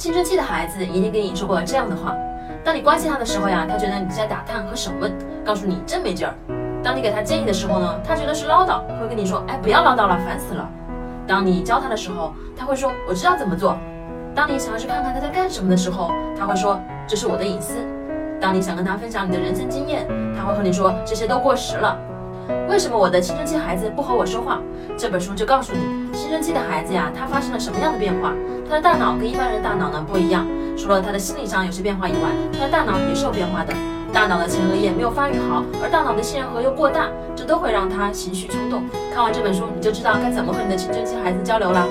青春期的孩子一定跟你说过这样的话：当你关心他的时候呀，他觉得你在打探和审问，告诉你真没劲儿；当你给他建议的时候呢，他觉得是唠叨，会跟你说：“哎，不要唠叨了，烦死了。”当你教他的时候，他会说：“我知道怎么做。”当你想要去看看他在干什么的时候，他会说：“这是我的隐私。”当你想跟他分享你的人生经验，他会和你说：“这些都过时了。”为什么我的青春期孩子不和我说话？这本书就告诉你，青春期的孩子呀，他发生了什么样的变化？他的大脑跟一般人大脑呢不一样，除了他的心理上有些变化以外，他的大脑也是有变化的。大脑的前额叶没有发育好，而大脑的杏仁核又过大，这都会让他情绪冲动。看完这本书，你就知道该怎么和你的青春期孩子交流了。